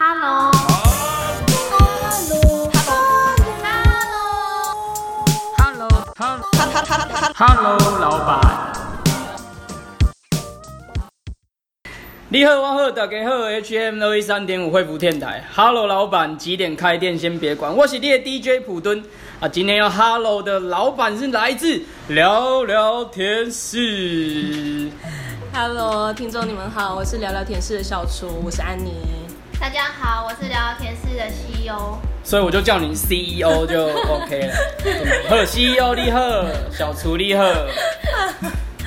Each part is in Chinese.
Hello。Hello。Hello。Hello，老板。你好，我好，大家好，HM 二一三点五惠福电台。Hello，老板，几点开店先别管，我是你的 DJ 普敦啊。今天要 Hello 的老板是来自聊聊天室。Hello，听众你们好，我是聊聊天室的小厨，我是安妮。大家好，我是聊聊天室的 E CEO。所以我就叫你 CEO 就 OK 了。呵，CEO 厉害，小厨厉害。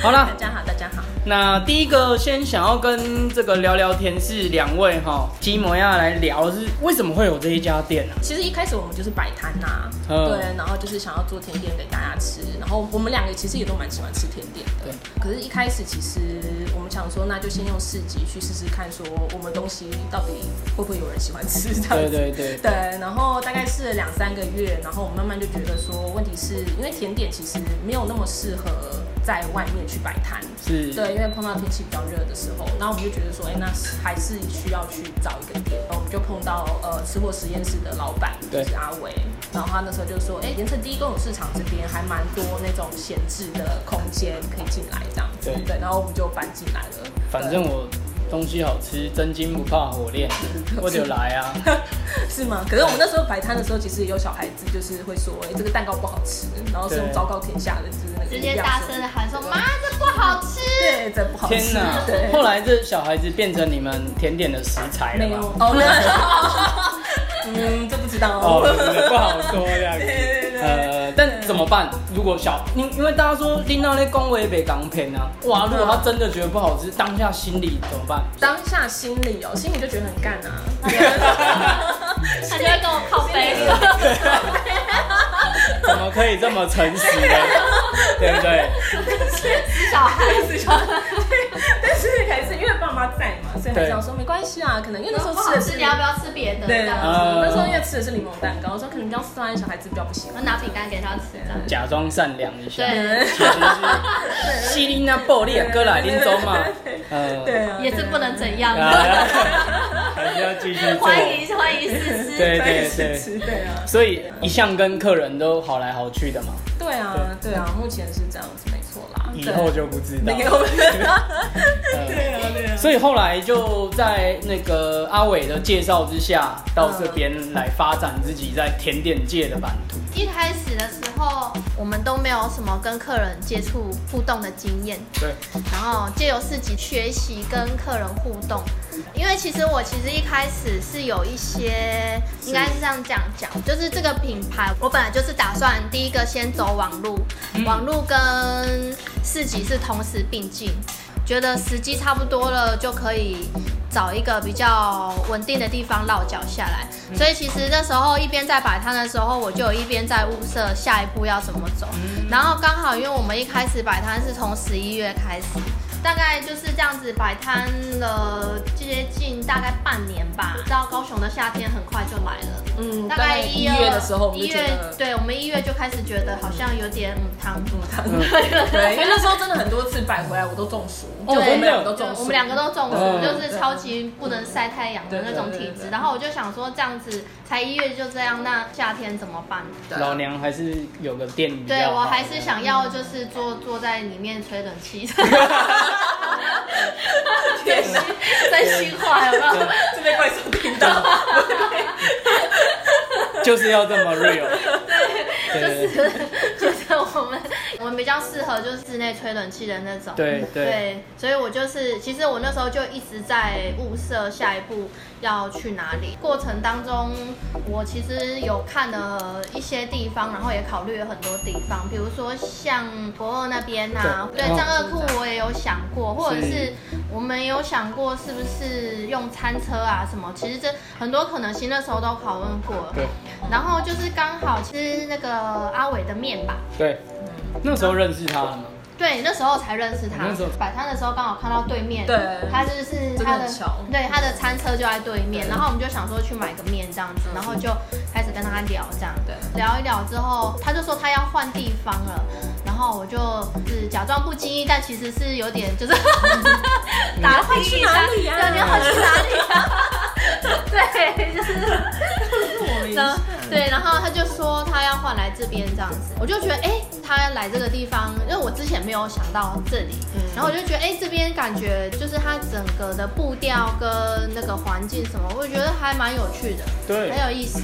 好了大，家好，大家好。那第一个先想要跟这个聊聊天是两位哈基摩亚来聊是为什么会有这一家店呢、其实一开始我们就是摆摊呐，嗯。对，然后就是想要做甜点给大家吃，然后我们两个其实也都蛮喜欢吃甜点的。可是，一开始其实我们想说，那就先用市集去试试看，说我们东西到底会不会有人喜欢吃这样子。对对对。对，然后大概试了两三个月，然后我们慢慢就觉得说，问题是因为甜点其实没有那么适合在外面去摆摊。是，对，因为碰到天气比较热的时候，然后我们就觉得说，哎、那还是需要去找一个店，然后我们就碰到呃吃货实验室的老板，就是阿伟，然后他那时候就说，哎、盐城第一公有市场这边还蛮多那种闲置的空间可以进来这样子，对然后我们就搬进来了。反正我东西好吃，真金不怕火炼，我就来啊。是吗？可是我们那时候摆摊的时候，其实也有小孩子就是会说，哎、这个蛋糕不好吃，然后是用对昭告天下的，就是那个直接大声的喊说：“妈，这不好吃对，这不好吃。天哪！对，后来这小孩子变成你们甜点的食材了吗？哦，没有。嗯，这不知道哦，不好说这样子。对对对呃，但怎么办？如果小，因因为大家说听到那恭维北港片啊，哇，如果他真的觉得不好吃，当下心里怎么办？当下心里哦，心里就觉得很干啊。”他就会跟我靠背。怎么可以这么诚实呢？对不对？小孩子 但是还是因为爸妈在嘛，所以还是要说没关系啊。可能因为那时候吃，的是你要不要吃别的？对这样啊那时候因为吃的是柠檬蛋糕，我说可能比较酸，小孩子比较不喜欢。拿饼干给他吃，假装善良一下，对其实是西林那暴力哥来林州嘛，呃，对啊，也是不能怎样。啊，还是要继续。欢迎欢迎试试。对对对对，是吃，对啊，所以一向跟客人都好来好去的嘛，对啊，对啊，目前是这样子，没错啦。以后就不知道没有，了。对呃啊，对啊。所以后来就在那个阿伟的介绍之下，到这边来发展自己在甜点界的版图。一开始的时候，我们都没有什么跟客人接触互动的经验，对，然后借由自己学习跟客人互动。因为其实我其实一开始是有一些，应该是这样讲讲，就是这个品牌，我本来就是打算第一个先走网路，网路跟市集是同时并进，觉得时机差不多了，就可以找一个比较稳定的地方落脚下来。所以其实那时候一边在摆摊的时候，我就有一边在物色下一步要怎么走。然后刚好因为我们一开始摆摊是从十一月开始。大概就是这样子摆摊了接近大概半年吧。知道高雄的夏天很快就来了，嗯，大概一月的时候，我们一月对，我们一月就开始觉得好像有点嗯汤嗯，他 对，因为那时候真的很多次摆回来，我都中暑，哦 就我们两个都中暑，我们两个都中暑，嗯就是超级不能晒太阳的那种体质。对对对对然后我就想说，这样子才一月就这样，那夏天怎么办？老娘还是有个店对我还是想要就是坐坐在里面吹冷气。真心真心话有没有？这被怪兽听到，就是要这么 real。对就是就是我们我们比较适合就是室内吹冷气的那种。对对对，所以我就是，其实我那时候就一直在物色下一步要去哪里。过程当中，我其实有看了一些地方，然后也考虑了很多地方，比如说像博二那边啊，对张二库我也有想过，或者是是我们有想过是不是用餐车啊什么，其实这很多可能性那时候都讨论过了。对然后就是刚好吃那个阿伟的面吧，对，那时候认识他了嘛？对，那时候才认识他。摆摊的时候刚好看到对面，对，他就是他的，对，他的餐车就在对面。然后我们就想说去买个面这样子，然后就开始跟他聊这样。对，聊一聊之后，他就说他要换地方了。然后我就是假装不经意，但其实是有点就是 打探一下，你好去哪里呀？对，就是，对，然后他就说他要换来这边这样子，我就觉得哎。他来这个地方，因为我之前没有想到这里，然后我就觉得哎、这边感觉就是它整个的步调跟那个环境什么，我觉得还蛮有趣的，对很有意思。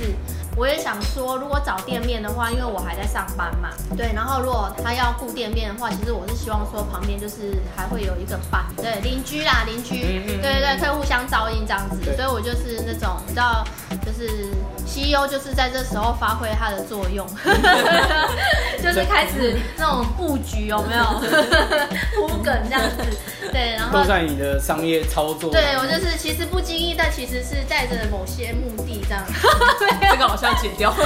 我也想说，如果找店面的话，因为我还在上班嘛，对，然后如果他要顾店面的话，其实我是希望说旁边就是还会有一个伴，对，邻居啦，邻居，对对对，可以互相照应这样子，所以我就是那种你知道，就是 CEO 就是在这时候发挥它的作用，就是开始那种布局有没有？铺梗这样子，对，然后都在你的商业操作。对我就是其实不经意，但其实是带着某些目的这样。这个好像要剪掉。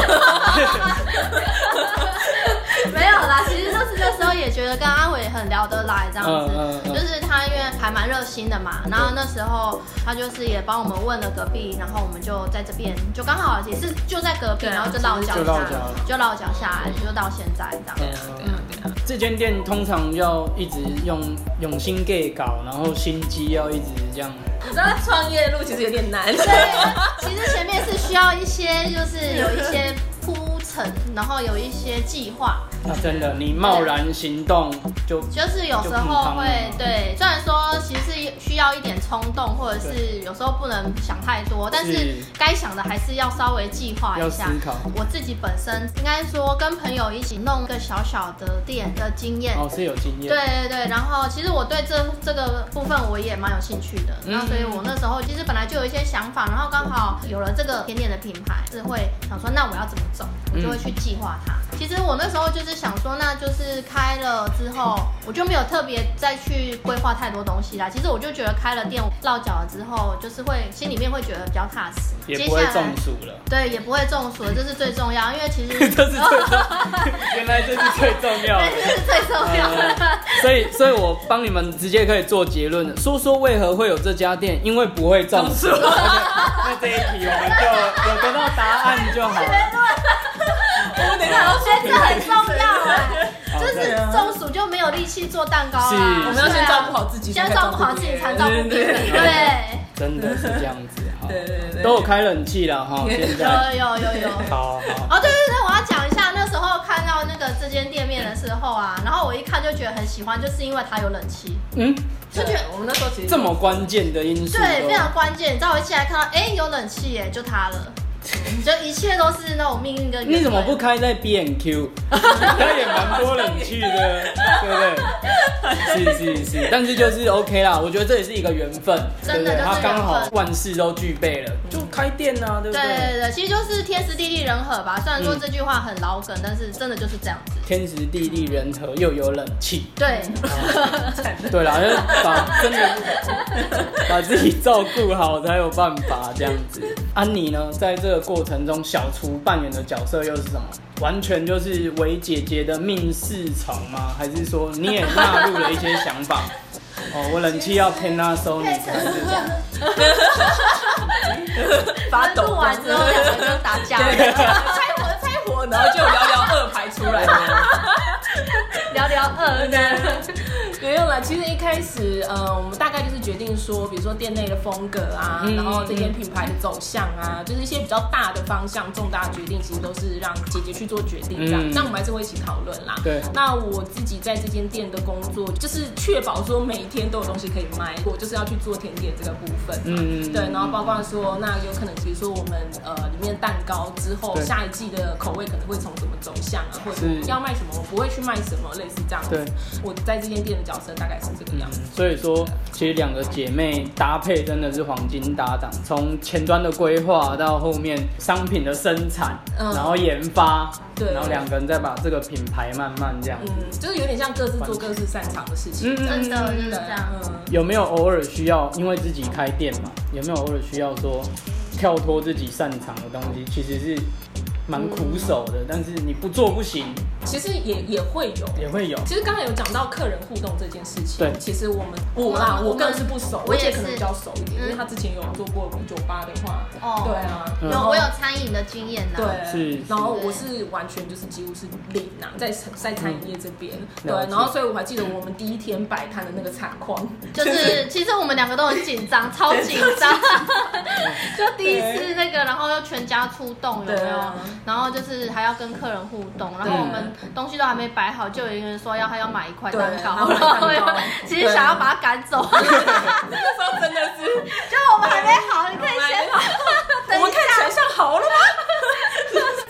没有啦，其实就是那时候也觉得跟阿伟很聊得来，这样子，嗯嗯嗯就是他因为还蛮热心的嘛，然后那时候他就是也帮我们问了隔壁，然后我们就在这边，就刚好也是就在隔壁，然后就落脚下就落脚了，就落脚下来，就到现在这样。嗯对啊对啊，这间店通常要一直用用心 gay 搞，然后心机要一直这样。你知道创业路其实有点难。对，其实前面是需要一些，就是有一些铺陈，然后有一些计划。那真的，你贸然行动就就是有时候会对，虽然说其实是需要一点冲动，或者是有时候不能想太多，但是是该想的还是要稍微计划一下。我自己本身应该说跟朋友一起弄一个小小的店的经验。哦，是有经验。对对对，然后其实我对这这个部分我也蛮有兴趣的，嗯那所以我那时候其实本来就有一些想法，然后刚好有了这个甜点的品牌，是会想说那我要怎么走，我就会去计划它。其实我那时候就是想说，那就是开了之后，我就没有特别再去规划太多东西啦。其实我就觉得开了店落脚了之后，就是会心里面会觉得比较踏实，也不会中暑了。对，也不会中暑，这是最重要，因为其实 这是最重，原来这是最重要的。这是最重要的。呃所以，所以我帮你们直接可以做结论了。说说为何会有这家店，因为不会中暑。那这一题我们就有得到答案就好了。我等一下要哎，这很重要哎，就是中暑就没有力气做蛋糕是啦。我们要先照顾好自己，先照顾好自己，才照顾别人。对对，真的是这样子。哈，对对对，都有开冷气了哈，现在。有有有有。好好。哦，对对对，我要讲一下，那时候看到那个这间店面的时候啊，然后我一看就觉得很喜欢，就是因为它有冷气，嗯，就觉得我们那时候其实这么关键的因素都。对非常关键。你知道我一进来看到，哎，有冷气耶，就它了，就一切都是那种命运跟你怎么不开在 B N Q？它也蛮多冷气的，对不对？是是是，但是就是 OK 啦，我觉得这也是一个缘分？真的就是它刚好万事都具备了，就开店啊，对不对对？对对，其实就是天时地利人和吧。虽然说嗯这句话很老梗，但是真的就是这样子。天时地利人和，又有冷气。对，对啦，就是把真的把自己照顾好才有办法这样子。安妮呢，在这个过程中，小厨扮演的角色又是什么？完全就是为姐姐的命是从吗？还是说你也纳入了一些想法？哦，我冷气要 Panasonic 还是这样？发抖录完之后两个就打架了，拆火拆火，然后就聊聊二排出来了。聊聊二的。没有啦，其实一开始，呃，我们大概就是决定说，比如说店内的风格啊，嗯然后这间品牌的走向啊，就是一些比较大的方向、重大决定，其实都是让姐姐去做决定这样。嗯但我们还是会一起讨论啦。对那我自己在这间店的工作，就是确保说每一天都有东西可以卖，我就是要去做甜点这个部分嘛。嗯对，然后包括说，那有可能比如说我们呃里面蛋糕之后下一季的口味可能会从什么走向啊，或者是要卖什么，我不会去卖什么，类似这样子。对我在这间店的角色大概是这个样子。所以说，其实两个姐妹搭配真的是黄金搭档，从前端的规划到后面商品的生产，嗯然后研发，对然后两个人再把这个品牌慢慢这样。嗯，就是有点像各自做各自擅长的事情。嗯真的就是对这样。嗯，有没有偶尔需要，因为自己开店嘛，有没有偶尔需要说跳脱自己擅长的东西，其实是蛮苦手的，但是你不做不行，其实也也会有。也会有。其实刚才有讲到客人互动这件事情，对。其实我们我啦，我们我更是不熟，我姐可能比较熟一点，嗯。因为她之前有做过酒吧的话，哦。对啊，嗯有我有餐饮的经验呐。对，是然后我是完全就是几乎是零啊，在在餐饮业这边，对，然后所以我还记得我们第一天摆摊的那个惨况，就是 其实我们两个都很紧张，超紧张。就第一次那个，然后又全家出动，有没有？对啊？然后就是还要跟客人互动，然后我们东西都还没摆好，就有一个人说要他要买一块蛋糕，对他要买蛋糕。其实想要把他赶走，那时候真的是，就我们还没好，你可以先 等一我们看起来下。像好了吗？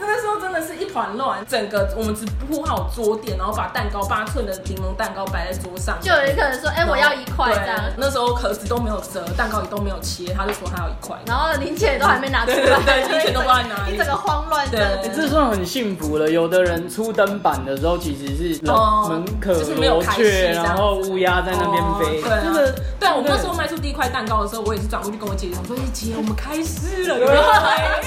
那时候真的是一团乱，整个我们只铺好桌垫，然后把蛋糕八寸的柠檬蛋糕摆在桌上，就有一个人说：“哎，我要一块这样。那时候壳子都没有折，蛋糕也都没有切，他就说他要一块”。然后零钱也都还没拿出来，对对对零钱都不知道在哪里一整个慌乱对症。欸这算很幸福了。有的人出灯板的时候其实是哦门可就是没有罗雀，然后乌鸦在那边飞，哦对啊这个对啊，我那时候卖出第一块蛋糕的时候，我也是转过去跟我姐姐讲说：“哎姐，我们开始了，有没有来？”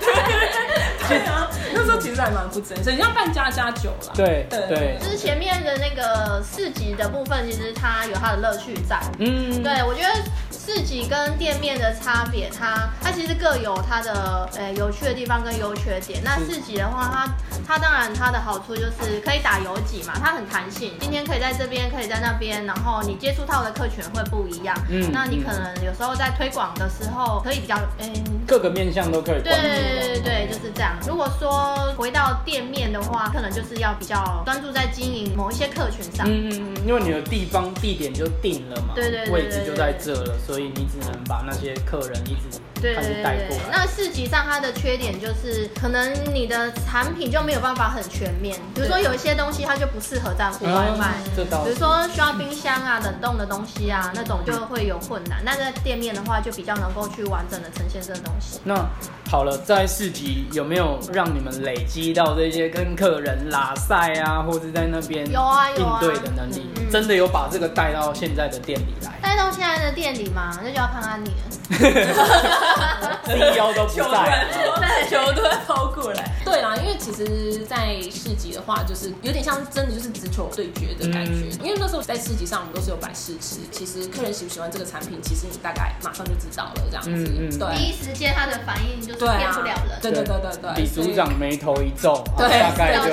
对啊，那时候其实还蛮不真实，你像办家家酒啦。对对对，就是前面的那个四集的部分，其实它有它的乐趣在。嗯，对，我觉得市集跟店面的差别，它它其实各有它的呃有趣的地方跟优缺点。那自己的话，它它当然它的好处就是可以打游击嘛，它很弹性，今天可以在这边，可以在那边，然后你接触到的客群会不一样。嗯那你可能有时候在推广的时候，可以比较嗯。各个面向都可以对。对对对，就是这样。如果说回到店面的话，可能就是要比较专注在经营某一些客群上。嗯嗯嗯，因为你的地方地点就定了嘛，对对对位置就在这了，所以所以你只能把那些客人一直对对对。那市集上它的缺点就是，可能你的产品就没有办法很全面。比如说有一些东西它就不适合在户外卖，嗯这倒是比如说需要冰箱啊、冷冻的东西啊，那种就会有困难。那在店面的话，就比较能够去完整的呈现这个东西。那好了，在市集有没有让你们累积到这些跟客人拉赛啊，或者在那边有啊有啊应对的能力？嗯真的有把这个带到现在的店里来带到现在的店里嘛，那就要看安妮了。，CEO 都不球在突。球突然抛过来。对啦，因为其实，在市集的话，就是有点像真的就是直球对决的感觉。因为那时候在市集上，我们都是有摆试吃，其实客人喜不喜欢这个产品，其实你大概马上就知道了，这样子。嗯嗯对。第一时间他的反应就是不了人。对对对对对。李组长眉头一皱，啊对大概就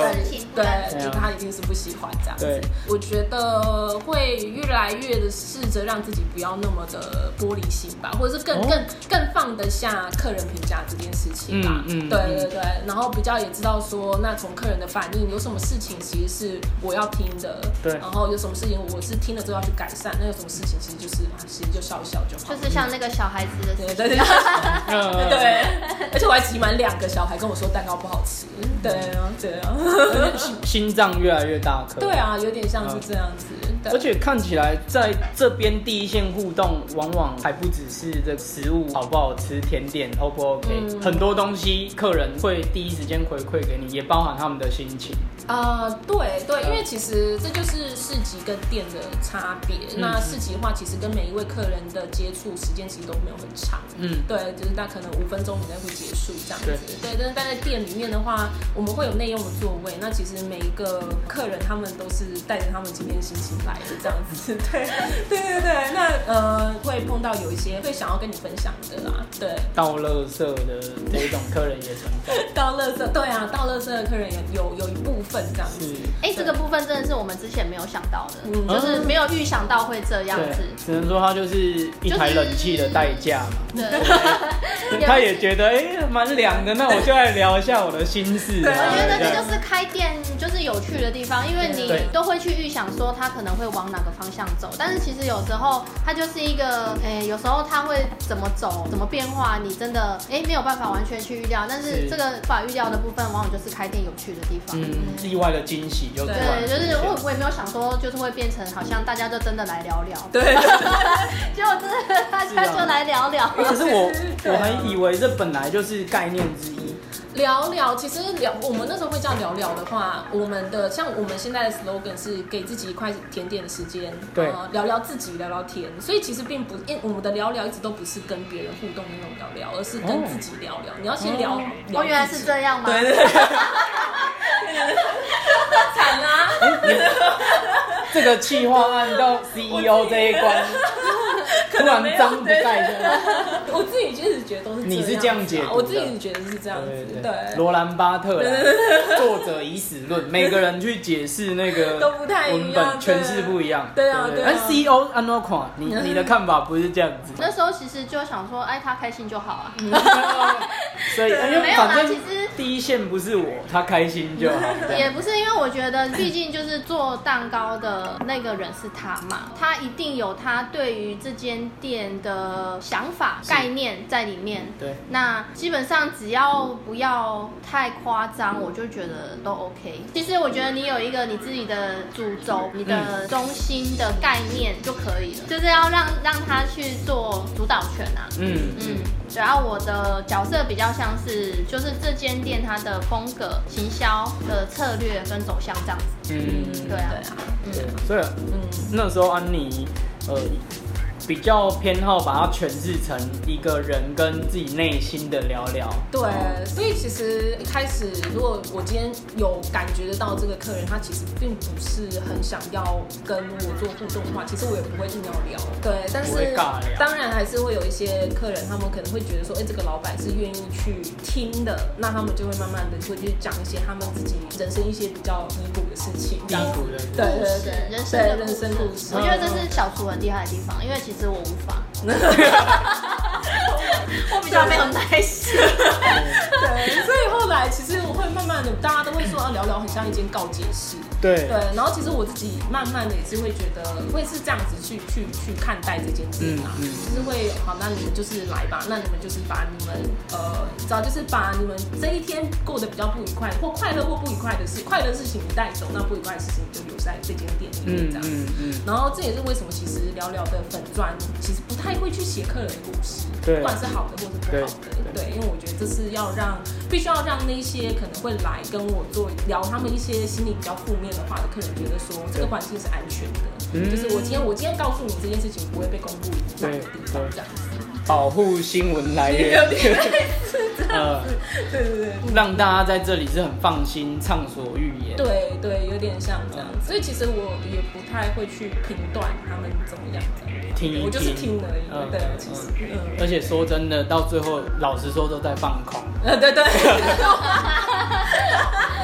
对就他一定是不喜欢这样子。我觉得会越来越的试着让自己不要那么的玻璃心吧，或者是更、哦更更放得下客人评价这件事情吧。嗯嗯对对对，然后比较也知道说，那从客人的反应，有什么事情其实是我要听的，对然后有什么事情我是听了之后要去改善，那有什么事情其实就是啊，其实就笑一笑就好。就是像那个小孩子的事情。对对对。嗯对，而且我还挤满两个小孩跟我说蛋糕不好吃。对啊，对啊。心心脏越来越大颗。对啊，有点像是这样子。对而且看起来在这边第一线互动，往往还不只是这食物好不好吃、甜点 O 不 OK，、嗯很多东西客人会第一时间回馈给你，也包含他们的心情。呃，对对，因为其实这就是市集跟店的差别。嗯那市集的话，其实跟每一位客人的接触时间其实都没有很长。嗯，对，就是大概可能五分钟以内会结束这样子。对，但是但在店里面的话，我们会有内用的座位。那其实每一个客人他们都是带着他们今天心情来的这样子。对，对对对。那呃，会碰到有一些会想要跟你分享的啦。对，倒垃圾的这种客人也存在。倒垃圾，对啊，倒垃圾的客人有有有一部分这样子。是，哎、这个部分真的是我们之前没有想到的，嗯就是没有预想到会这样子。，只能说它就是一台冷气的代价嘛。对，他也觉得哎蛮凉的，那我就来聊一下我的心事。对我觉得这就是开店就是有趣的地方，因为你都会去预想说他可能会往哪个方向走，但是其实有时候它就是一个，哎、有时候它会怎么走、怎么变化，你真的哎、没有办法完全去预料。但是是这个无法预料的部分，往往就是开店有趣的地方。嗯，意外的惊喜就对，就是我我也没有想说，就是会变成好像大家就真的来聊聊，对，结果真的大家就来聊聊。可是我我还以为这本来就是概念之一。聊聊，其实聊我们那时候会叫聊聊的话，我们的像我们现在的 slogan 是给自己一块甜点的时间，对呃聊聊自己，聊聊天。所以其实并不，因我们的聊聊一直都不是跟别人互动的那种聊聊，而是跟自己聊聊。你要先聊，聊哦，原来是这样吗？对对对，惨啊啦、这个企划案到 CEO 这一关，突然脏不盖。我自己就是觉得都是你是这这样解我自己觉得是这样子，对，罗兰巴特啦，作者以史论，每个人去解释那个 都不太一文样本，诠释不一样。对啊对啊。而 CEO 安诺款，你你的看法不是这样子，那时候其实就想说，哎，他开心就好啊。所以因为没有啦反正其实第一线不是我，他开心就好。也不是因为我觉得，毕竟就是做蛋糕的那个人是他嘛，他一定有他对于这间店的想法、概念在里面。对，那基本上只要不要太夸张，我就觉得都 OK。其实我觉得你有一个你自己的主轴、你的中心的概念就可以了，就是要让让他去做主导权啊。嗯嗯嗯，然后我的角色比较像是，就是这间店它的风格、行销的策略跟走向这样子。嗯，对啊对啊，对，所以嗯。那时候安妮呃比较偏好把它诠释成一个人跟自己内心的聊聊。对，所以其实一开始，如果我今天有感觉得到这个客人，他其实并不是很想要跟我做互动的话，其实我也不会硬要聊。对，但是当然还是会有一些客人，他们可能会觉得说，哎、这个老板是愿意去听的，那他们就会慢慢的会去讲一些他们自己人生一些比较弥补的事情，这样子。苦的，对对对，人生的人生故事。我觉得这是小厨很厉害的地方，因为其实我无法，我比较没有耐心。对，所以后来其实我会慢慢的，大家都会说啊，聊聊很像一间告解室。对。对，然后其实我自己慢慢的也是会觉得，会是这样子去去去看待这件事啊，嗯嗯。就是会好，那你们就是来吧，那你们就是把你们呃，你知道，就是把你们这一天过得比较不愉快，或快乐或不愉快的事，快乐的事情你带走，那不愉快的事情你就留在这间店里面嗯这样子。然后这也是为什么其实聊聊的粉砖其实不太会去写客人的故事，对。不管是好的或是不好的，对。对，因为我觉得这是要让必须要让那些可能会来跟我做聊他们一些心里比较负面的话的客人觉得说这个环境是安全的，嗯就是我今天我今天告诉你这件事情不会被公布在哪个地方这样子，保护新闻来源，呃，对对对。让大家在这里是很放心畅所欲言。对对，有点像这样，所以其实我也不太会去评断他们怎么样的，听一我就是听听而已。嗯对，其实，嗯，而且说真的，到最后老实说都在放空。呃，对对。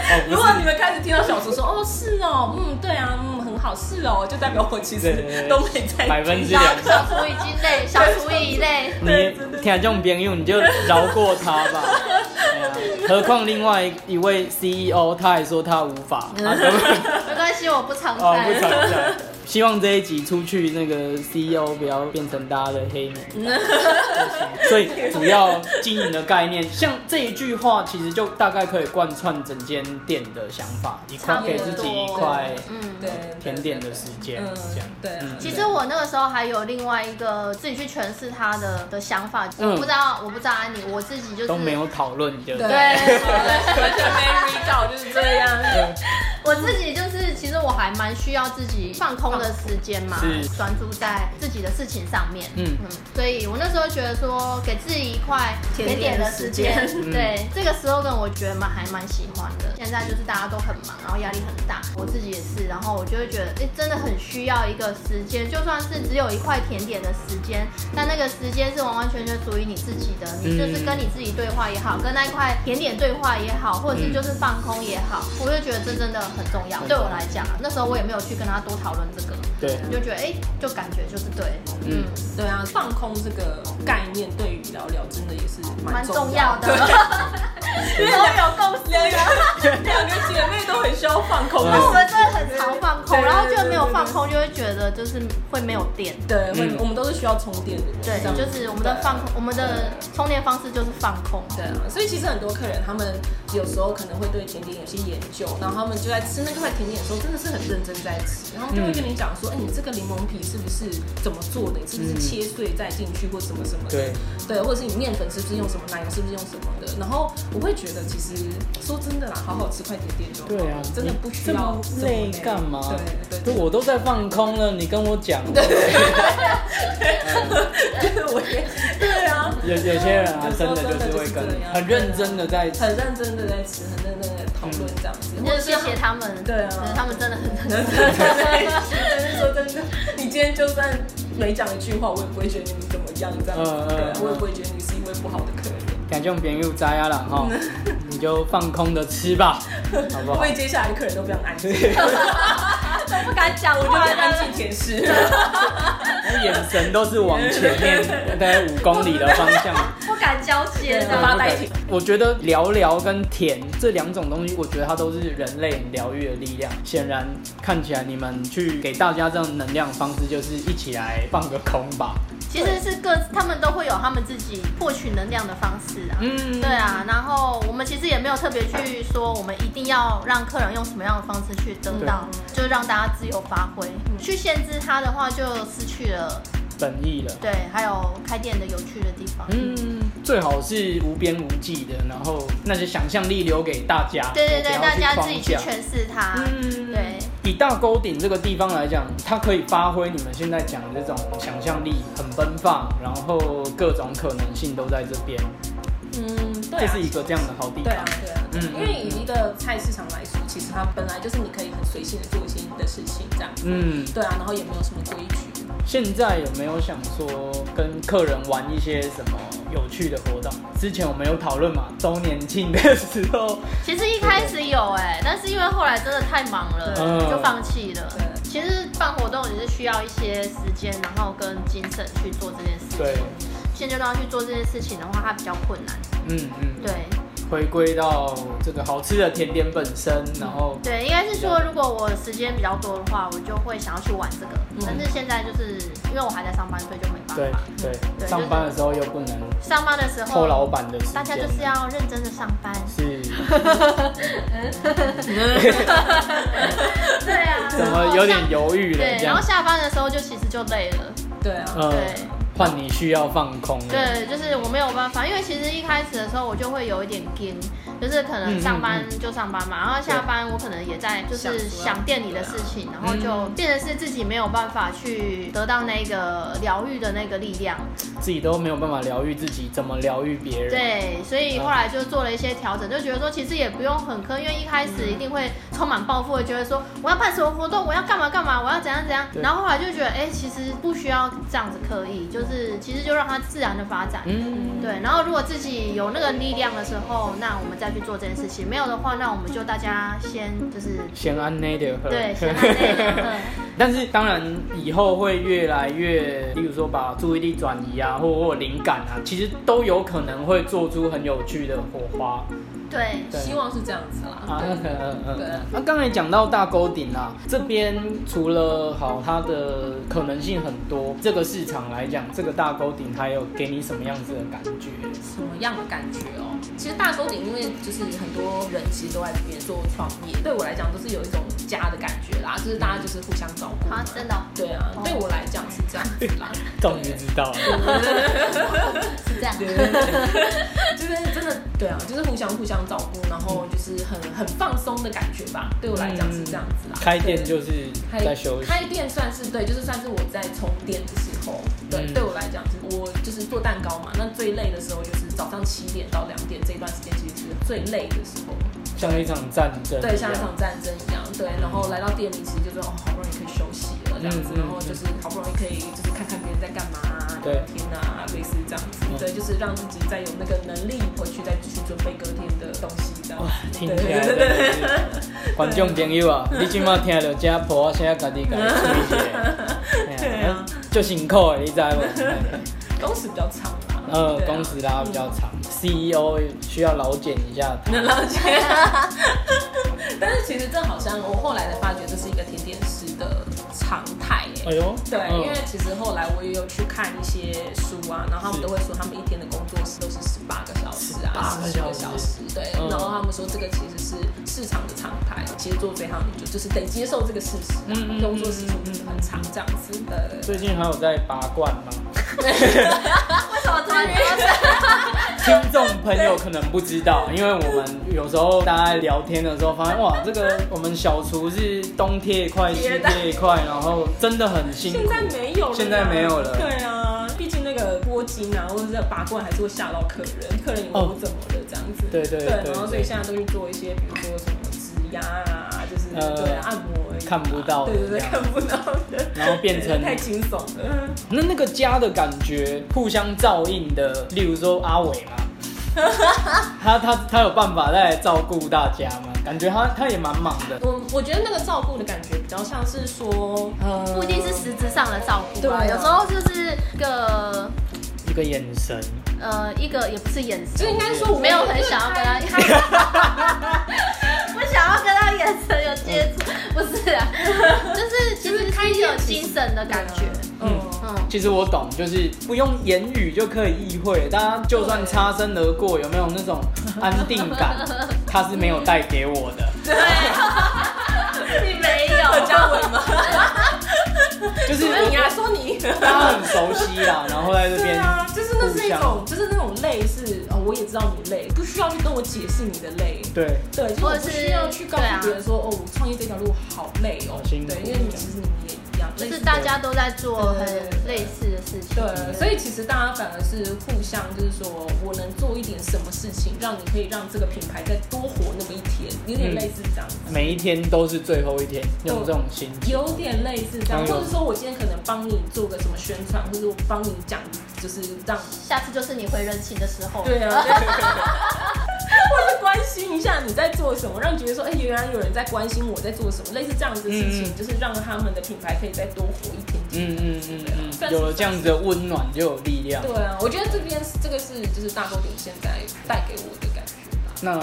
哦，不如果你是，们开始听到小说说，哦，是哦，嗯，对啊，嗯，很好，事哦，就代表我其实都没在百分之两。小小厨已经累，小厨已累。你听这种朋友，你就饶过他吧。何况另外一位 CEO，他还说他无法，啊没关系，我不常哦不常在。在。希望这一集出去，那个 CEO 不要变成大家的黑名单。所以主要经营的概念，像这一句话，其实就大概可以贯穿整间店的想法，一块给自己一块嗯，对甜点的时间，嗯这样。对其实我那个时候还有另外一个自己去诠释他的的想法，嗯我不知道，我不知道安妮，我自己就是都没有讨论就对，对完全没 re 到，就是这样。我自己就是，其实我还蛮需要自己放空的时间嘛，专注在自己的事情上面。嗯。嗯，所以我那时候觉得说，给自己一块甜点的时间。对这个 slogan 我觉得蛮还蛮喜欢的。现在就是大家都很忙，然后压力很大，我自己也是，然后我就会觉得，哎，真的很需要一个时间，就算是只有一块甜点的时间，但那个时间是完完全全属于你自己的，你就是跟你自己对话也好，跟那块甜点对话也好，或者是就是放空也好，我就觉得这真的很重要。对我来讲，那时候我也没有去跟他多讨论这个，对。你就觉得哎、就感觉就是对，嗯。嗯，对啊，放空这个概念对于聊聊真的也是蛮重要的。因为都有共识，两个两个姐妹都很需要放空因为我嗯们真的很常放空，然后就没有放空，就会觉得就是会没有电。对，我嗯们我们都是需要充电的人，对就是我们的放空，我们的充电方式就是放空。对啊，所以其实很多客人他们有时候可能会对甜点有些研究，然后他们就在吃那块甜点的时候，真的是很认真在吃，然后就会跟你讲说，哎、你这个柠檬皮是不是怎么做的？你是不是切碎再进去或什么什么的？对，对，或者是你面粉是不是用什么，奶油是不是用什么的？然后我会觉得，其实说真的啦，好好吃块甜点就好对啊，真的不需这要么这么累干嘛？对对就我都在放空了，你跟我讲。对，我也对啊，有有些人啊真的就是会跟很认真的在吃。很认真的在吃，很认真的在讨论这样子，或者谢谢他们，对啊。他们真的很认真。但是说真的，你今天就算每讲一句话，我也不会觉得你怎么样这样子，我也不会觉得你是一位不好的客人。感觉我们朋友摘啊了哈，你就放空的吃吧，好不好因为？接下来的客人都非常安静？都不敢讲我就安静舔舐。眼神都是往前面大概五公里的方向。不敢交接对的。发呆舔我觉得聊聊跟舔这两种东西，我觉得它都是人类很疗愈的力量。显然看起来你们去给大家这样能量的方式，就是一起来放个空吧。其实是各他们都会有他们自己获取能量的方式啊。嗯，对啊，然后我们其实也没有特别去说，我们一定要让客人用什么样的方式去得到，就让大家自由发挥。去限制他的话，就失去了本意了。对，还有开店的有趣的地方。嗯，最好是无边无际的，然后那些想象力留给大家。对对对，大家自己去诠释它。嗯，对，以大沟顶这个地方来讲，它可以发挥你们现在讲的这种想象力，很奔放，然后各种可能性都在这边，嗯，对这啊是一个这样的好地方。对啊，对啊，对啊嗯因为以一个菜市场来说，其实它本来就是你可以很随性的做一些你的事情，这样。嗯，对啊，然后也没有什么规矩。现在有没有想说跟客人玩一些什么有趣的活动？之前我们有讨论嘛，周年庆的时候，其实一开始有哎、但是因为后来真的太忙了，嗯就放弃了。对其实办活动也是需要一些时间，然后跟精神去做这件事情对情。，现阶段去做这件事情的话，它比较困难。嗯嗯，对回归到这个好吃的甜点本身，然后对，应该是说，如果我时间比较多的话，我就会想要去玩这个。但是现在就是因为我还在上班，所以就没办对法。对，对上班的时候又不能上班的时偷老候，板的时，大家就是要认真的上班。是 对啊，怎么有点犹豫了对，然后？下班的时候就其实就累了。对啊，嗯对，换你需要放空了。对，就是我没有办法，因为其实一开始的时候我就会有一点惊，就是可能上班就上班嘛，然后下班我可能也在就是想店里的事情，然后就变得是自己没有办法去得到那个疗愈的那个力量。自己都没有办法疗愈自己，怎么疗愈别人？，对，所以后来就做了一些调整，就觉得说其实也不用很苛，因为一开始一定会充满抱负，会觉得说我要办什么活动，我要干嘛干嘛，我要怎样怎样。然后后来就觉得，哎、其实不需要这样子刻意，就是其实就让它自然的发展。嗯，对，然后如果自己有那个力量的时候，那我们再去做这件事情；没有的话，那我们就大家先就是先安内的喝。对，先按那个，但是当然以后会越来越，例如说把注意力转移啊，或或灵感啊，其实都有可能会做出很有趣的火花对，对希望是这样子啦。啊。嗯嗯嗯对嗯。那刚才讲到大沟顶啦，这边除了好它的可能性很多，这个市场来讲，这个大沟顶它有给你什么样子的感觉？什么样的感觉哦？其实大沟顶，因为就是很多人其实都在这边做创业，对我来讲都是有一种家的感觉啦，就是大家就是互相照顾。啊，真的哦对啊，对我来讲是这样子啦。终于知道了。是这样。对对对，就是真的，对啊，就是互相互相照顾，然后就是很很放松的感觉吧。对我来讲是这样子啦。开店就是开在休息。开店算是对，就是算是我在充电的时候，对，嗯对我来讲是我就是做蛋糕嘛，那最累的时候就是早上七点到两点这一段时间，其实是最累的时候，像一场战争，对，像一场战争一样，对，然后来到店里其实就是哦，好不容易可以休息了这样子，然后就是好不容易可以就是看看别人在干嘛天啊，类似这样子，嗯对，就是让自己再有那个能力回去再继续准备隔天的东西这样哇子，，听起来观众朋友啊，你今麦听到这婆啊，现在家己家己吹一下，对啊，就辛苦的，你知道不？工时比较长啦，呃，工时拉比较长，CEO 需要劳检一下他。能了解。但是其实这好像我后来才发觉，这是一个甜点师的常态耶。哎呦，对，嗯。因为其实后来我也有去看一些书啊，然后他们都会说他们一天的工作时都是十八个小时啊，18十个个小小时，对。嗯然后他们说这个其实是市场的常态，其实做这行你就就是得接受这个事实啊，嗯工作时数就是很长这样子。对对对。最近还有在拔罐吗？为什么这么多？听众朋友可能不知道，因为我们有时候大家聊天的时候发现，哇，这个我们小厨是东贴一块西贴一块，然后真的很辛苦现。在没有了啦，现在没有了对啊，个拨筋啊，或者是拔罐，还是会吓到客人，客人以为我怎么了这样子。对对对然后所以现在都去做一些，比如说什么指压啊，就是呃对，按摩看不到对对对，看不到的，然后变成太惊悚了。那那个家的感觉，互相照应的，例如说阿伟嘛，他他他有办法再来照顾大家吗？感觉他他也蛮忙的。我我觉得那个照顾的感觉比较像是说，呃，不一定是实质上的照顾啊，对啊。有时候就是一个一个眼神，呃一个也不是眼神。就神，应该说我没有很想要跟他，不想要跟他眼神有接触，不是啊，就是其实开有精神的感觉，嗯。嗯，其实我懂，就是不用言语就可以意会，大家就算擦身而过，有没有那种安定感？他是没有带给我的，对，你没有，家伟吗？就是你啊，说你。大家很熟悉啦，然后在这边对啊，就是那是一种，就是那种累是哦，我也知道你累，不需要去跟我解释你的累。对对，就是我不需要去告诉别人说，哦，我创业这条路好累哦辛。苦对，因为你其实你们也就是大家都在做很类似的事情，对，所以其实大家反而是互相，就是说我能做一点什么事情，让你可以让这个品牌再多活那么一天，有点类似这样子。每一天都是最后一天，有这种心情。有点类似这样，或者说我今天可能帮你做个什么宣传，或者我帮你讲，就是让下次就是你回人情的时候，对啊，对或者关心一下你在做什么，让觉得说，哎、原来有人在关心我在做什么，类似这样子的事情，嗯就是让他们的品牌可以再多活一点点。嗯嗯嗯有了这样子的温暖，就有力量。对啊，我觉得这边这个是就是大沟顶现在带给我的感觉吧。那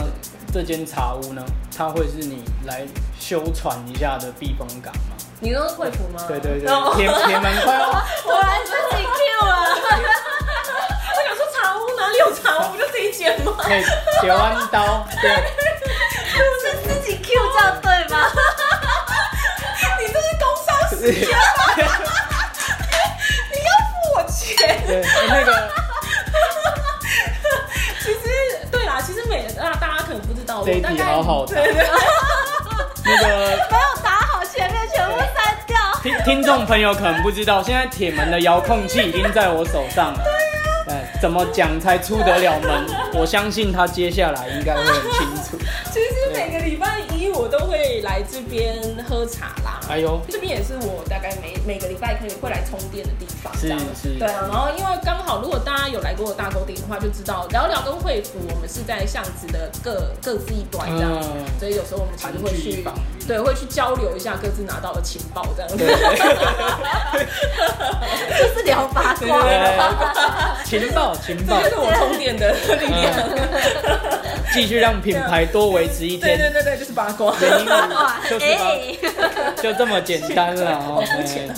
这间茶屋呢？它会是你来修传一下的避风港吗？你都是惠普吗？对对对哦，铁铁门快要果然自己 Q 了，我想说茶屋哪里有茶屋，不就自己剪吗？可以铁弯刀，对，是自己 Q 这样对吗？你这是工伤时间吗？你要付我钱。对那个其实对啦，其实每啊大家可能不知道，我大概好好打对对那个 听听众朋友可能不知道，现在铁门的遥控器已经在我手上了。对，怎么讲才出得了门？我相信他接下来应该会很清楚。其实每个礼拜一我都会来这边喝茶啦。哎呦，这边也是我大概每每个礼拜可以会来充电的地方，是这样是对啊。然后因为刚好，如果大家有来过大沟顶的话，就知道聊聊跟惠福，我们是在巷子的各各自一端这样子，嗯所以有时候我们其实会去对会去交流一下各自拿到的情报这样子。对。就是聊八卦。对，情报情报。这，就是我充电的力量。继续让品牌多维持一天。对对对对，就是八卦。原因哇，就是哎，就这么简单了 哦好肤浅啊，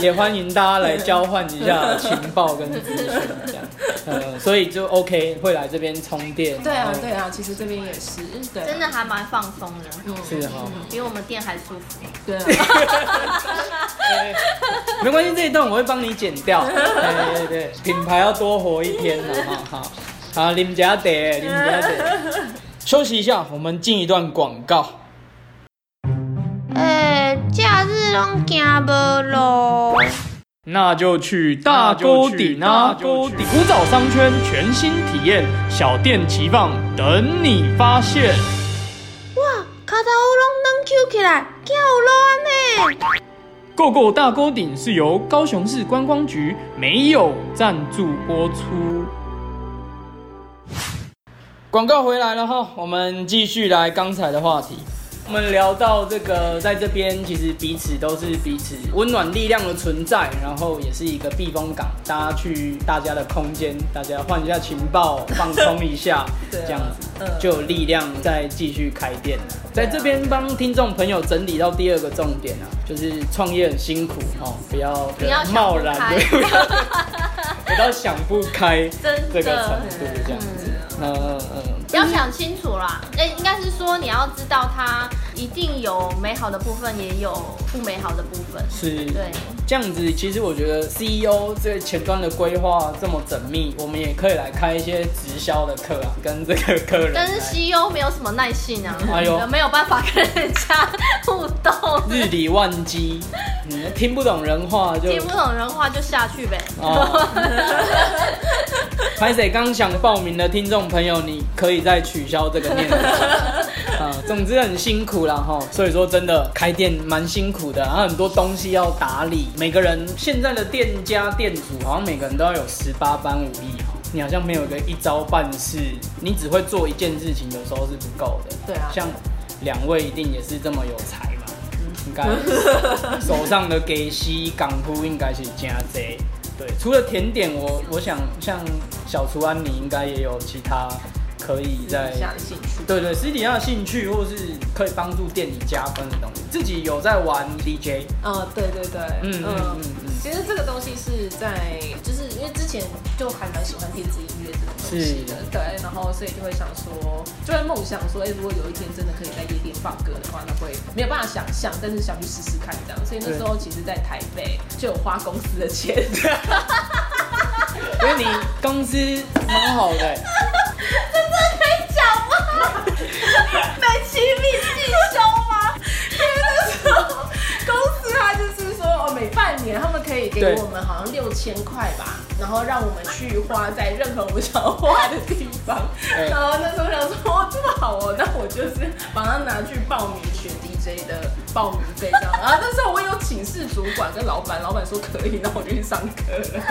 也 也欢迎大家来交换一下情报跟资讯，这样，呃，所以就 OK 会来这边充电，对啊对啊，其实这边也是，对啊，真的还蛮放松的，嗯是哈，比我们店还舒服。对啊。对没关系，这一段我会帮你剪掉，对对对，品牌要多活一天了，好好好，林家得，林家得，休息一下，我们进一段广告。哎，假日拢行无路。那就去大沟顶啊！沟顶古早商圈全新体验，小店齐放，等你发现。哇，卡头拢能 Q 起来，叫乱呢。Go Go 大沟顶是由高雄市观光局没有赞助播出。广告回来了哈，我们继续来刚才的话题。我们聊到这个，在这边其实彼此都是彼此温暖力量的存在，然后也是一个避风港，大家去大家的空间，大家换一下情报，放松一下，对啊这样子嗯。就有力量再继续开店了。在这边帮听众朋友整理到第二个重点啊，就是创业很辛苦哦，不要不要贸然开的，不要不要想不开 真这个程，度这样子。嗯。嗯嗯，要想清楚啦。哎，应该是说你要知道它一定有美好的部分，也有不美好的部分。是对，这样子，其实我觉得 CEO 这个前端的规划这么缜密，我们也可以来开一些直销的课啊，跟这个客人来。但是 CEO 没有什么耐性啊，哎呦没有办法跟人家互动，日理万机，你 听不懂人话就听不懂人话就下去呗。哦。拍谁刚想报名的听众朋友，你可以再取消这个念头。啊，总之很辛苦啦哈。所以说真的开店蛮辛苦的，然后很多东西要打理。每个人现在的店家店主好像每个人都要有十八般武艺哈。你好像没有一个一招半式，你只会做一件事情，有时候是不够的。对啊像两位一定也是这么有才嘛，应该手上的给息港夫应该是加贼。对，除了甜点，我我想像小厨安妮应该也有其他可以在下的兴趣。对对私底下的兴趣，或是可以帮助店里加分的东西。自己有在玩 DJ，啊，对对对，嗯嗯嗯嗯其实这个东西是在，就是因为之前就还蛮喜欢电子音乐这种东西的，对，然后所以就会想说，就会梦想说，哎、如果有一天真的可以在夜店放歌的话，那会没有办法想象，但是想去试试看这样。所以那时候其实，在台北就有花公司的钱，因为你公司蛮好的、欸，可以讲吗？被亲密细修吗？因为那个时候公司他就是说，哦，每半年他们可以给我们好像六千块吧，然后让我们去花在任何我们想要花的地方。对然后那时候想说，哦，这么好哦，那我就是把它拿去报名学 DJ 的报名费这样。然后那时候我有请示主管跟老板，老板说可以，然后我就去上课了。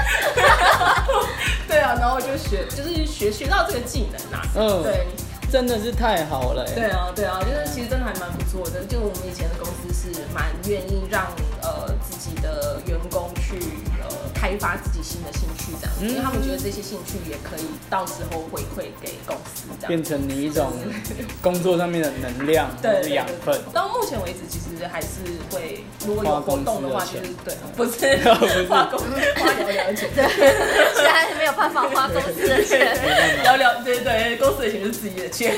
对啊，然后我就学，就是学学到这个技能啊。嗯对。真的是太好了、对啊，对啊，就是其实真的还蛮不错的。就我们以前的公司是蛮愿意让呃自己的员工去呃开发自己新的兴趣这样子，因为他们觉得这些兴趣也可以到时候回馈给公司这样。变。成你一种 工作上面的能量或对养分。到目前为止，其实还是会，如果有活动的话，就是钱对，不是 花公花聊聊钱，现在没有办法花公司的钱。聊聊对对，公司的钱是自己的钱，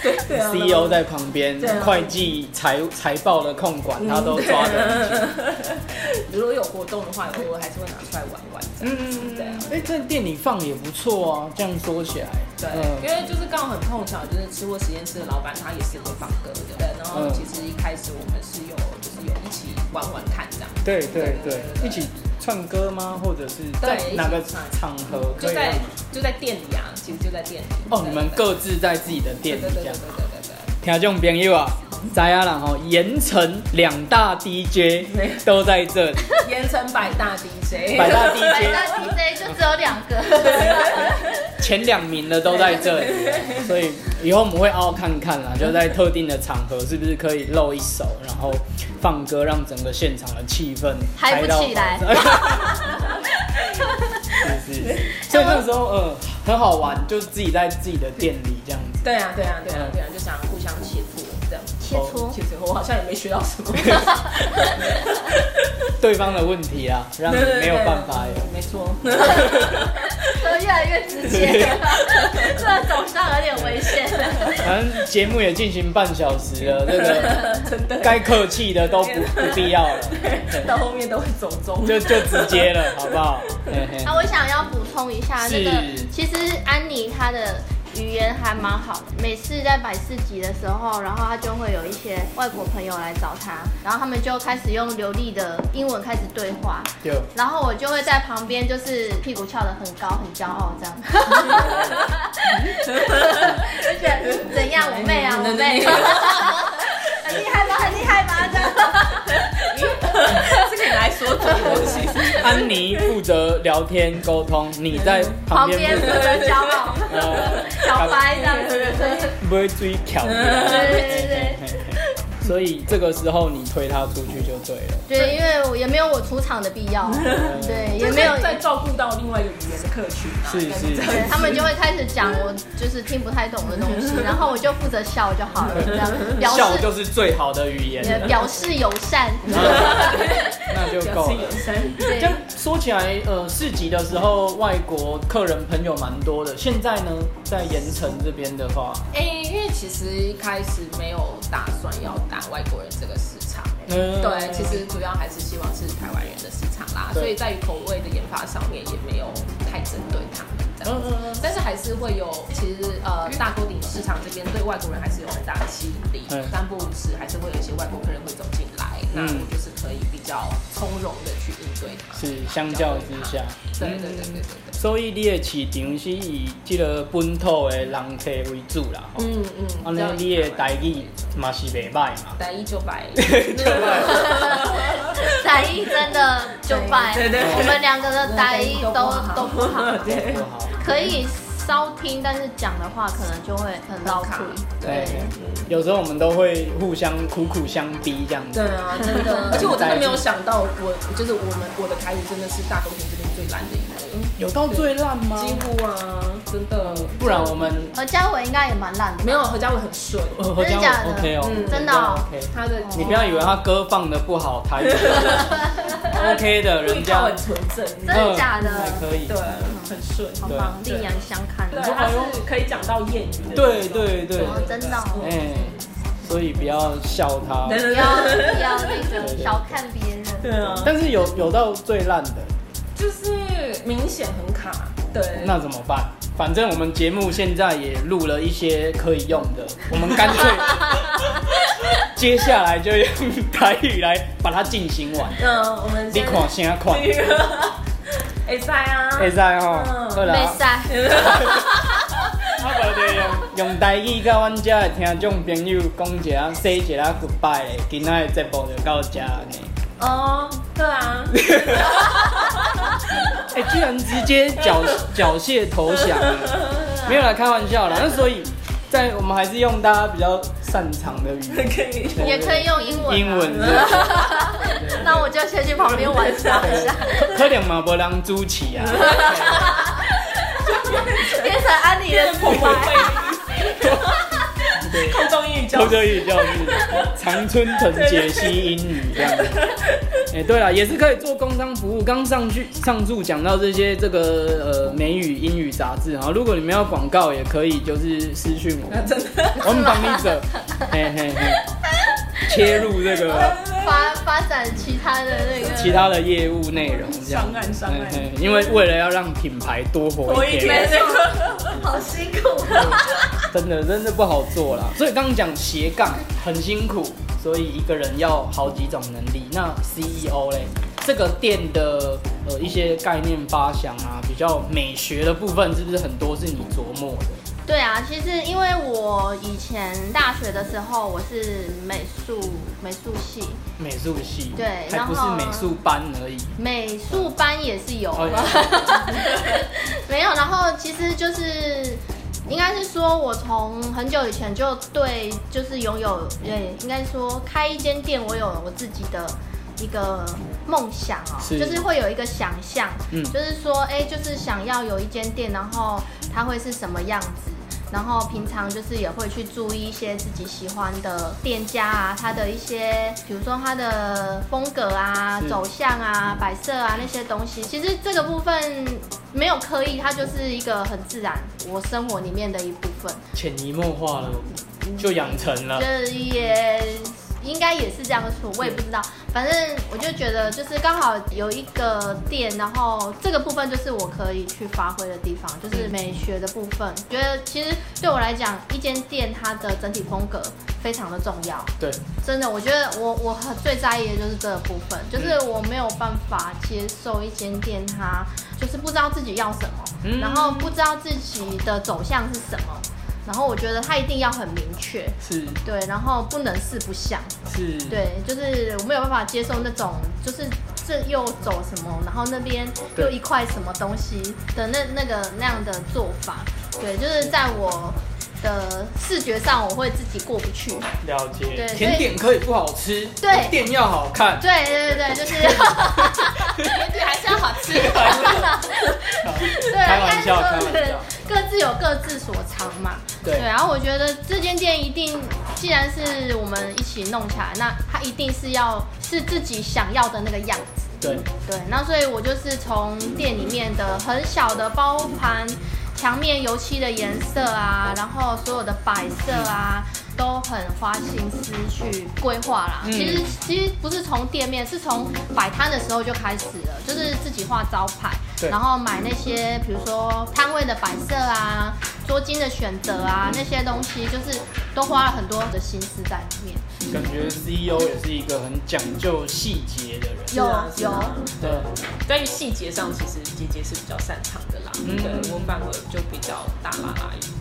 对对啊。CEO 在旁边会计、财财报的控管，他都抓得很紧。如果有活动的话，偶尔还是会拿出来玩玩这样嗯，对啊。哎，在店里放也不错啊，这样说起来，对，因为就是刚好很碰巧，就是吃货实验室的老板他也是会放歌的，对。然后嗯其实一开始我们是有就是有一起玩玩看这样，对对对一起唱歌吗？或者是在哪个一起唱场合就在？就在店里啊，其实就在店里。哦，你们各自在自己的店里这样对。对对听众朋友啊，知影啦吼，盐城两大 DJ 都在这里，盐城百大 DJ，百大 DJ 大 DJ 就只有两个，前两名的都在这里，所以以后我们会凹看看啦，就在特定的场合是不是可以露一手，然后放歌，让整个现场的气氛嗨起来。是是，所以那时候嗯很好玩，就自己在自己的店里这样子。对啊对啊对啊对啊，就想好像也没学到什么。对方的问题啊，让你没有办法耶。没错。说越来越直接，这个 走上有点危险。反正节目也进行半小时了，这个真的，该客气的都不不必要了，到后面都会走中。就就直接了，好不好？嘿嘿啊，我想要补充一下，那个是其实安妮她的语言还蛮好的，每次在摆市集的时候，然后他就会有一些外国朋友来找他，然后他们就开始用流利的英文开始对话，就然后我就会在旁边就是屁股翘得很高，很骄傲这样。就觉得嗯怎样，我妹啊，我妹，很厉害吧，很厉害吧，这样。这可以来说这个东西。安妮负责聊天沟通，你在旁旁边负责边负责骄傲，呃小白这样子，对不会追巧。对对对。所以这个时候你推他出去就对了。对，因为我也没有我出场的必要，对，也没有。再照顾到另外一个语言的客群啊，是是他们就会开始讲我就是听不太懂的东西，然后我就负责笑就好了，这样表示笑就是最好的语言，也表示友善。那就够了示友。善。对这样说起来，呃，市集的时候，外国客人朋友蛮多的。现在呢，在盐城这边的话，哎、因为其实一开始没有打算要打外国人这个市场、嗯。对，其实主要还是希望是台湾人的市场啦，所以在于口味的研发上面也没有太针对他们这样子。嗯嗯嗯。但是还是会有，其实呃大锅顶市场这边对外国人还是有很大的吸引力，嗯三不五时还是会有一些外国客人会走那嗯我就是可以比较从容的去应对它。是相较之下，对对对对对对。所以你的市场是以这个本土的人客为主啦。嗯嗯，安尼你的待遇嘛是袂歹嘛。待遇就百，台语真的就拜，对对对我们两个的待遇都都都不好，对不好。可以稍听，但是讲的话可能就会很绕卡。对，有时候我们都会互相苦苦相逼这样子。对啊，真的，而且我真的没有想到，我就是我们我的台语真的是大东田这边最烂的一个，有到最烂吗？几乎啊，真的，不然我们何嘉伟应该也蛮烂的，没有何嘉伟很顺，呃何家真的假的？OK 哦，嗯真的哦？OK。他的你不要以为他歌放的不好，台语。OK 的，人家。很纯正，真的假的？嗯还可以。对，。很顺，对好棒，另眼相看。对，他是可以讲到谚语，对对对，哦，真的哦，哎，所以不要笑他。对对不要对，不要那个小看别人。对啊，但是有有到最烂的，就是明显很卡，对，那怎么办？反正我们节目现在也录了一些可以用的，我们干脆 接下来就用台语来把它进行完。嗯，我们你看先看，会在啊，会使吼，嗯好啦没。赛，我无就用用台语甲阮遮的听众朋友讲一下，say 一下 goodbye 咧。今仔的节目就到这呢。哦，对啊，哎、居然直接缴缴械投降了，没有啦，开玩笑啦。那所以，在我们还是用大家比较擅长的语言，可以，也可以用英文啊。英文 那我就先去旁边玩耍一下，是，可能嘛无人主持啊。变成安妮的崇拜。对，空中英语教偷着语教室，常春藤解析英语这样。子。哎、对了，也是可以做工商服务。刚上去上述讲到这些这个呃美语、英语杂志啊，如果你们要广告，也可以就是私讯我。们，真的，我们帮你走，嘿嘿嘿，切入这个。发发展其他的那个。其他的业务内容这样。商案商案。嘿嘿因为为了要让品牌多活一一点，天，好辛苦。真的真的不好做啦。所以刚刚讲斜杠很辛苦，所以一个人要好几种能力。那 CEO 嘞，这个店的呃一些概念发想啊，比较美学的部分，是不是很多是你琢磨的？对啊，其实因为我以前大学的时候我是美术美术系，美术系，对还不是美术班而已。美术班也是有，哦 没有。然后其实就是应该是说，我从很久以前就对，就是拥有，对，应该说开一间店，我有我自己的一个梦想哦，是。就是会有一个想象，嗯。就是说，哎，就是想要有一间店，然后它会是什么样子。然后平常就是也会去注意一些自己喜欢的店家啊，他的一些，比如说他的风格啊、走向啊、摆设啊那些东西。其实这个部分没有刻意，它就是一个很自然我生活里面的一部分，潜移默化了，就养成了。这也应该也是这样说，我也不知道。反正我就觉得，就是刚好有一个店，然后这个部分就是我可以去发挥的地方，就是美学的部分。觉得其实对我来讲，一间店它的整体风格非常的重要。对，真的，我觉得我我很最在意的就是这个部分，就是我没有办法接受一间店它就是不知道自己要什么，嗯然后不知道自己的走向是什么，然后我觉得它一定要很明确，是对，然后不能四不像，是，对，就是我没有办法接受那种就是这又走什么，然后那边又一块什么东西的那那个那样的做法，对，就是在我的视觉上我会自己过不去。了解对。甜点可以不好吃，对店要好看。对对对对，就是 甜点，还是要好吃。对，开玩笑开玩笑各自有各自所长嘛。对然后我觉得这间店一定，既然是我们一起弄起来，那它一定是要是自己想要的那个样子。对，对，那所以我就是从店里面的很小的包盘墙面油漆的颜色啊，然后所有的摆设啊，都很花心思去规划啦。嗯其实其实不是从店面，是从摆摊的时候就开始了，就是自己画招牌，对然后买那些比如说摊位的摆设啊，桌巾的选择啊，那些东西就是都花了很多的心思在里面。感觉 CEO 也是一个很讲究细节的人。有啊有啊，对，在于细节上，其实姐姐是比较擅长的啦。嗯对我反而就比较大啦啦一点。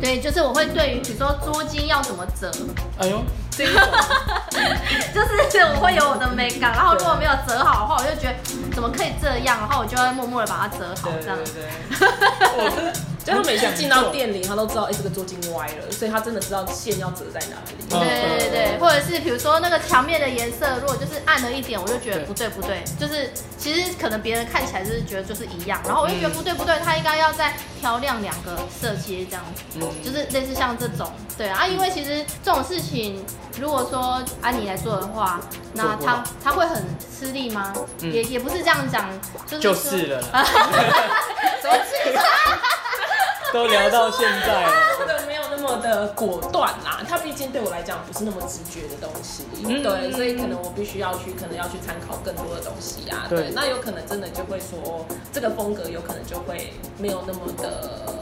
对，就是我会对于比如说租金要怎么折，哎呦，这一种就是我会有我的美感，然后如果没有折好的话，我就觉得怎么可以这样，然后我就会默默的把它折好对这样对。对。我真的就他每次进到店里，他都知道，哎、这个桌巾歪了，所以他真的知道线要折在哪里。嗯对对对，或者是比如说那个墙面的颜色，如果就是暗了一点，我就觉得不对不对，就是其实可能别人看起来就是觉得就是一样，然后我就觉得不对不对，他应该要再调亮两个色阶这样子，嗯。就是类似像这种，对啊，因为其实这种事情，如果说安妮来做的话，那他他会很吃力吗？嗯。也也不是这样讲，就是就是了。啦，怎么是都聊到现在了。这个没有那么的果断啦，它毕竟对我来讲不是那么直觉的东西，嗯对，所以可能我必须要去，可能要去参考更多的东西啊，对对，那有可能真的就会说这个风格有可能就会没有那么的。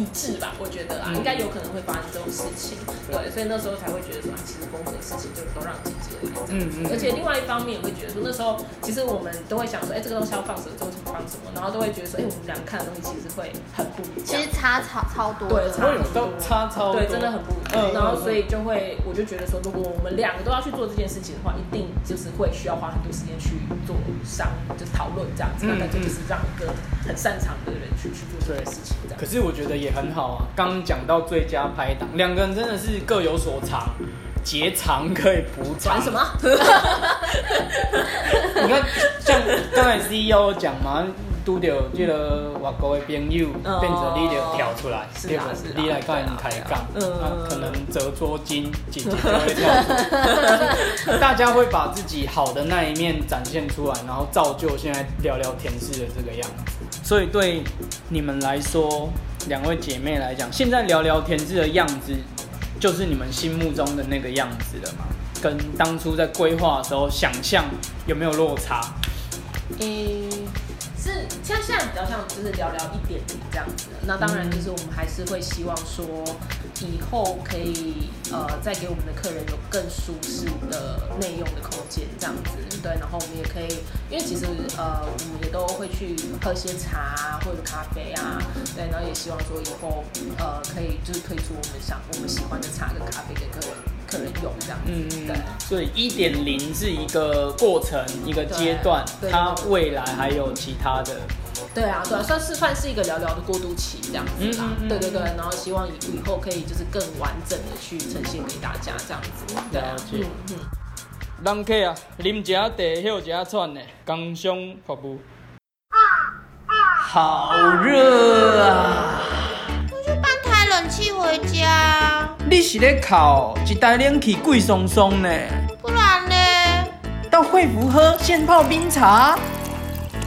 一致吧，我觉得啊，嗯应该有可能会发生这种事情，对，所以那时候才会觉得说，啊，其实风格的事情就都让姐姐来这样子嗯嗯而且另外一方面也会觉得说，那时候其实我们都会想说，哎、这个东西要放什么，这个东西放什么，然后都会觉得说，哎、我们两个看的东西其实会很不一样其实。差超超多，对差会有到差超多对，真的很不一样。嗯然后所以就会，我就觉得说，如果我们两个都要去做这件事情的话，一定就是会需要花很多时间去做商，就是讨论这样子。嗯那那就就是让一个很擅长的人去去做这件事情，这样可。是我觉得也很好啊。刚刚讲到最佳拍档，两个人真的是各有所长，截长可以补长。什？么？你看，像刚才 CEO 讲嘛，拄着这个外国的朋友，哦变成你就跳出来，是啊对吧是啊你来跟人开杠，那啊嗯啊可能折桌巾，姐姐就会跳出来。大家会把自己好的那一面展现出来，然后造就现在聊聊天室的这个样子。所以对你们来说，两位姐妹来讲，现在聊聊天室的样子，就是你们心目中的那个样子了吗？跟当初在规划的时候想象有没有落差？嗯、是像现在比较像就是聊聊一点点这样子。那当然就是我们还是会希望说，以后可以呃再给我们的客人有更舒适的内用的间这样子。对，然后我们也可以，因为其实呃我们也都会去喝些茶啊或者咖啡啊，对，然后也希望说以后呃可以就是推出我们想我们喜欢的茶跟咖啡给客人客人用这样子。嗯，对。所以一点零是一个过程，一个阶段，它未来还有其他的。对啊，对啊，算是算是一个聊聊的过渡期这样子啦。嗯嗯嗯对对对，然后希望以以后可以就是更完整的去呈现给大家这样子。对啊嗯嗯。人客啊，啉一下茶，歇一下喘的，工商服务。好热啊！我去搬台冷气回家，你是咧靠一台冷气贵松松呢？不然呢？到惠福喝现泡冰茶，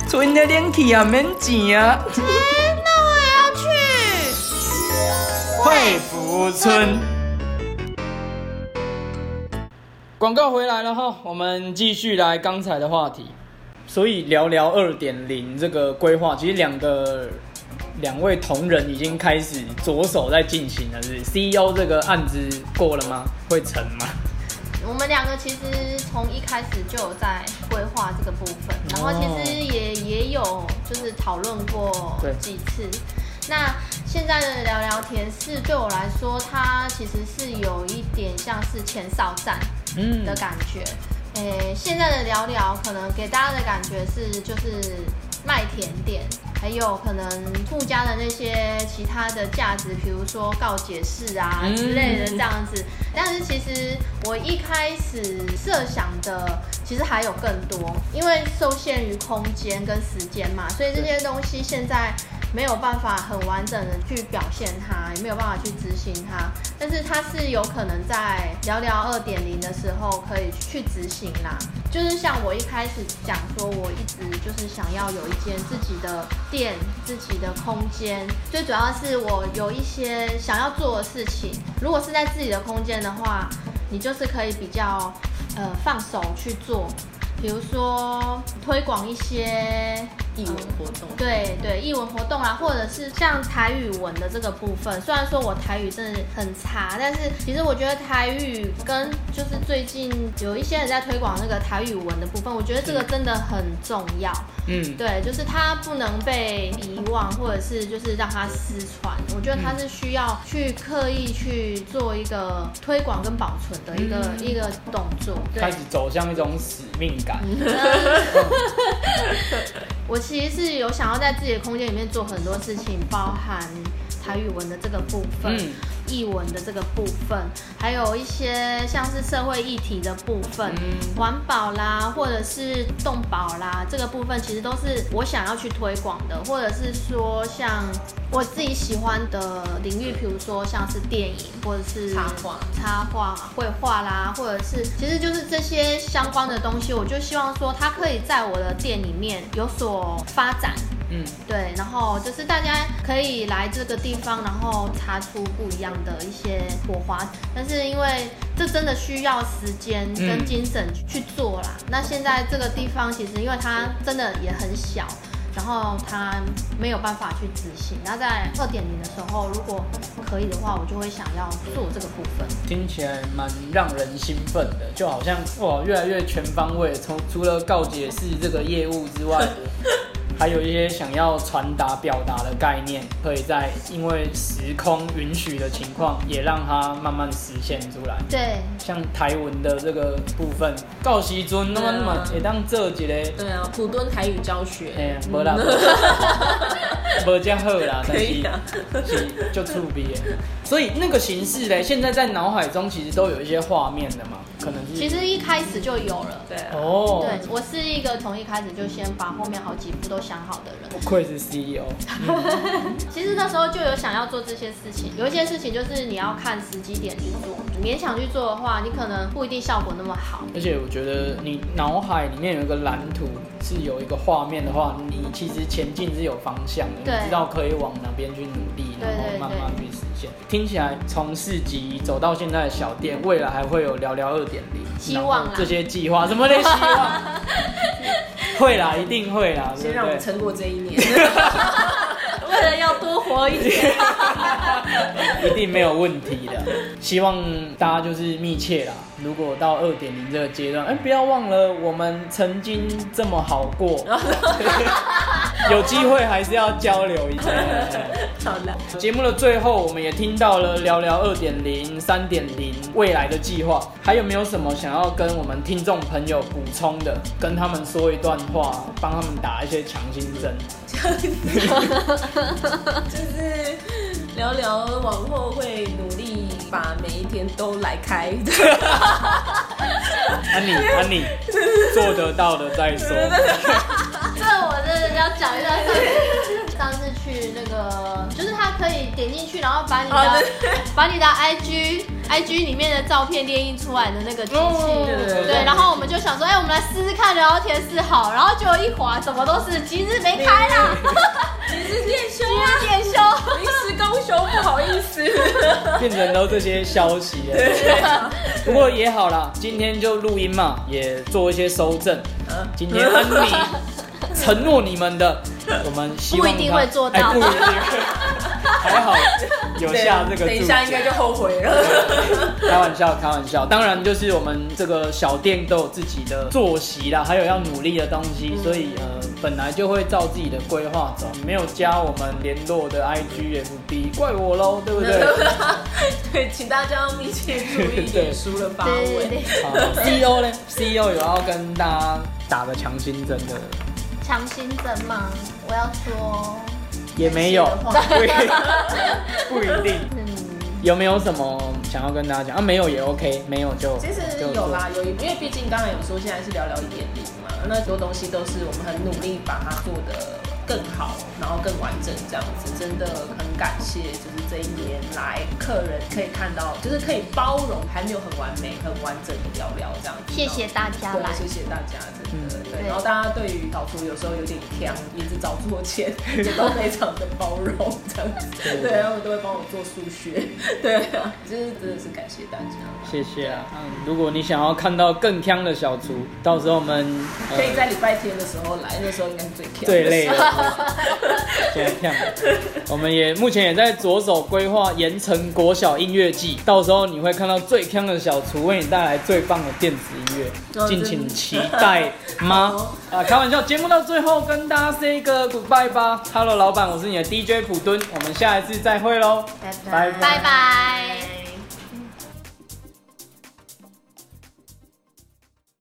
存的冷气也免钱啊！那我也要去。惠福村。广告回来了哈，我们继续来刚才的话题。所以聊聊二点零这个规划，其实两个两位同仁已经开始着手在进行了，是 CEO 这个案子过了吗？会成吗？我们两个其实从一开始就有在规划这个部分，然后其实也也有就是讨论过对几次。那现在的聊聊天室对我来说，它其实是有一点像是前哨站嗯的感觉。诶、现在的聊聊可能给大家的感觉是就是卖甜点，还有可能附加的那些其他的价值，比如说告解释啊嗯之类的这样子。但是其实我一开始设想的其实还有更多，因为受限于空间跟时间嘛，所以这些东西现在没有办法很完整的去表现它，也没有办法去执行它。但是它是有可能在聊聊二点零的时候可以去执行啦。就是像我一开始讲说，我一直就是想要有一间自己的店、自己的空间，最主要是我有一些想要做的事情。如果是在自己的空间的话，你就是可以比较呃放手去做，比如说推广一些艺文活动。对对，译文活动啊，或者是像台语文的这个部分，虽然说我台语真的很差，但是其实我觉得台语跟就是最近有一些人在推广那个台语文的部分，我觉得这个真的很重要。嗯，对，就是它不能被遗忘，或者是就是让它失传。我觉得它是需要去刻意去做一个推广跟保存的一个、嗯一个动作。对开始走向一种使命感。我其实是有想要在自己的空间里面做很多事情，包含台语文的这个部分嗯，译、文的这个部分，还有一些像是社会议题的部分，嗯。环保啦，或者是动保啦，这个部分其实都是我想要去推广的，或者是说像我自己喜欢的领域，比如说像是电影或者是插画。插画、绘画啦，或者是其实就是这些相关的东西，我就希望说它可以在我的店里面有所发展。嗯，对，然后就是大家可以来这个地方，然后擦出不一样的一些火花。但是因为这真的需要时间跟精神去做啦。那现在这个地方其实因为它真的也很小。然后它没有办法去执行，那在二点零的时候，如果可以的话，我就会想要做这个部分。听起来蛮让人兴奋的，就好像哇，越来越全方位。从除了告解是这个业务之外，还有一些想要传达、表达的概念，可以在因为时空允许的情况，也让它慢慢实现出来。对，像台文的这个部分，告时尊那么那么也当做一个，对啊，普敦台语教学。哎呀，无啦，无这好啦，但是 啊是就触鼻的。所以那个形式嘞，现在在脑海中其实都有一些画面的嘛，可能是。其实一开始就有了。对啊，哦，对，我是一个从一开始就先把后面好几步都想好的人。不愧是 CEO，其实那时候就有想要做这些事情，有一些事情就是你要看时机点去做，勉强去做的话，你可能不一定效果那么好。而且我觉得你脑海里面有一个蓝图，是有一个画面的话，你其实前进是有方向的，你知道可以往哪边去努力，然后对对慢慢去实现。听起来从市集走到现在的小店，未来还会有聊聊二点零，希望啦这些计划什么的希望，会啦，一定会啦，对先？让我们撑过这一年。为了要多活一点，一定没有问题的。希望大家就是密切啦。如果到二点零这个阶段，哎、不要忘了我们曾经这么好过，有机会还是要交流一下。好了，节目的最后，我们也听到了聊聊二点零、三点零未来的计划，还有没有什么想要跟我们听众朋友补充的？跟他们说一段话，帮他们打一些强心针。就是聊聊往后会努力把每一天都来开。安妮，安妮，做得到的再说。这我真的要讲一下上次上次去那个，就是他可以点进去，然后把你的、哦 把你的 IG IG 里面的照片列印出来的那个机器，哦对对对对，然后我们就想说，哎、我们来试试看聊天室好，然后结果一滑，怎么都是今日没开啦，今日店休今日点休。临时公休，不好意思。变成都这些消息了。不过也好啦，今天就录音嘛，也做一些收正。嗯今天恩妮 承诺你们的，我们希望不一定会做到哎不一定，还好有下这个等一下应该就后悔了。开玩笑，开玩笑。当然，就是我们这个小店都有自己的作息啦，还有要努力的东西，所以呃，本来就会照自己的规划走。你没有加我们联络的 IG、FB，怪我喽，对不对？对，请大家要密切注意脸书的发对对文。对，好，CEO 呢？CEO 有要跟大家打个强心针的，强心针吗？我要说，也没有，不一定。嗯，有没有什么想要跟大家讲啊？没有也 OK，没有就其实有啦，有一，因为毕竟刚才有说现在是聊聊一点零嘛，那很多东西都是我们很努力把它做的更更好，然后更完整这样子。真的很感谢，就是这一年来客人可以看到，就是可以包容还没有很完美、很完整的聊聊这样子。谢谢大家来，谢谢大家，真的对。然后大家对于导出有时候有点强，也是找错钱，也都非常的包容这样子。对，他们都会帮我做数学。对啊，就是真的是感谢大家。谢谢啊，嗯，如果你想要看到更强的小厨，到时候我们可以在礼拜天的时候来，那时候应该是最强、最累的。现在跳，我们也目前也在着手规划盐城国小音乐季，到时候你会看到最强的小厨为你带来最棒的电子音乐，敬请期待吗？啊，开玩笑，节目到最后跟大家 say 一个 goodbye 吧。Hello，老板，我是你的 DJ 普敦，我们下一次再会喽，拜拜拜拜。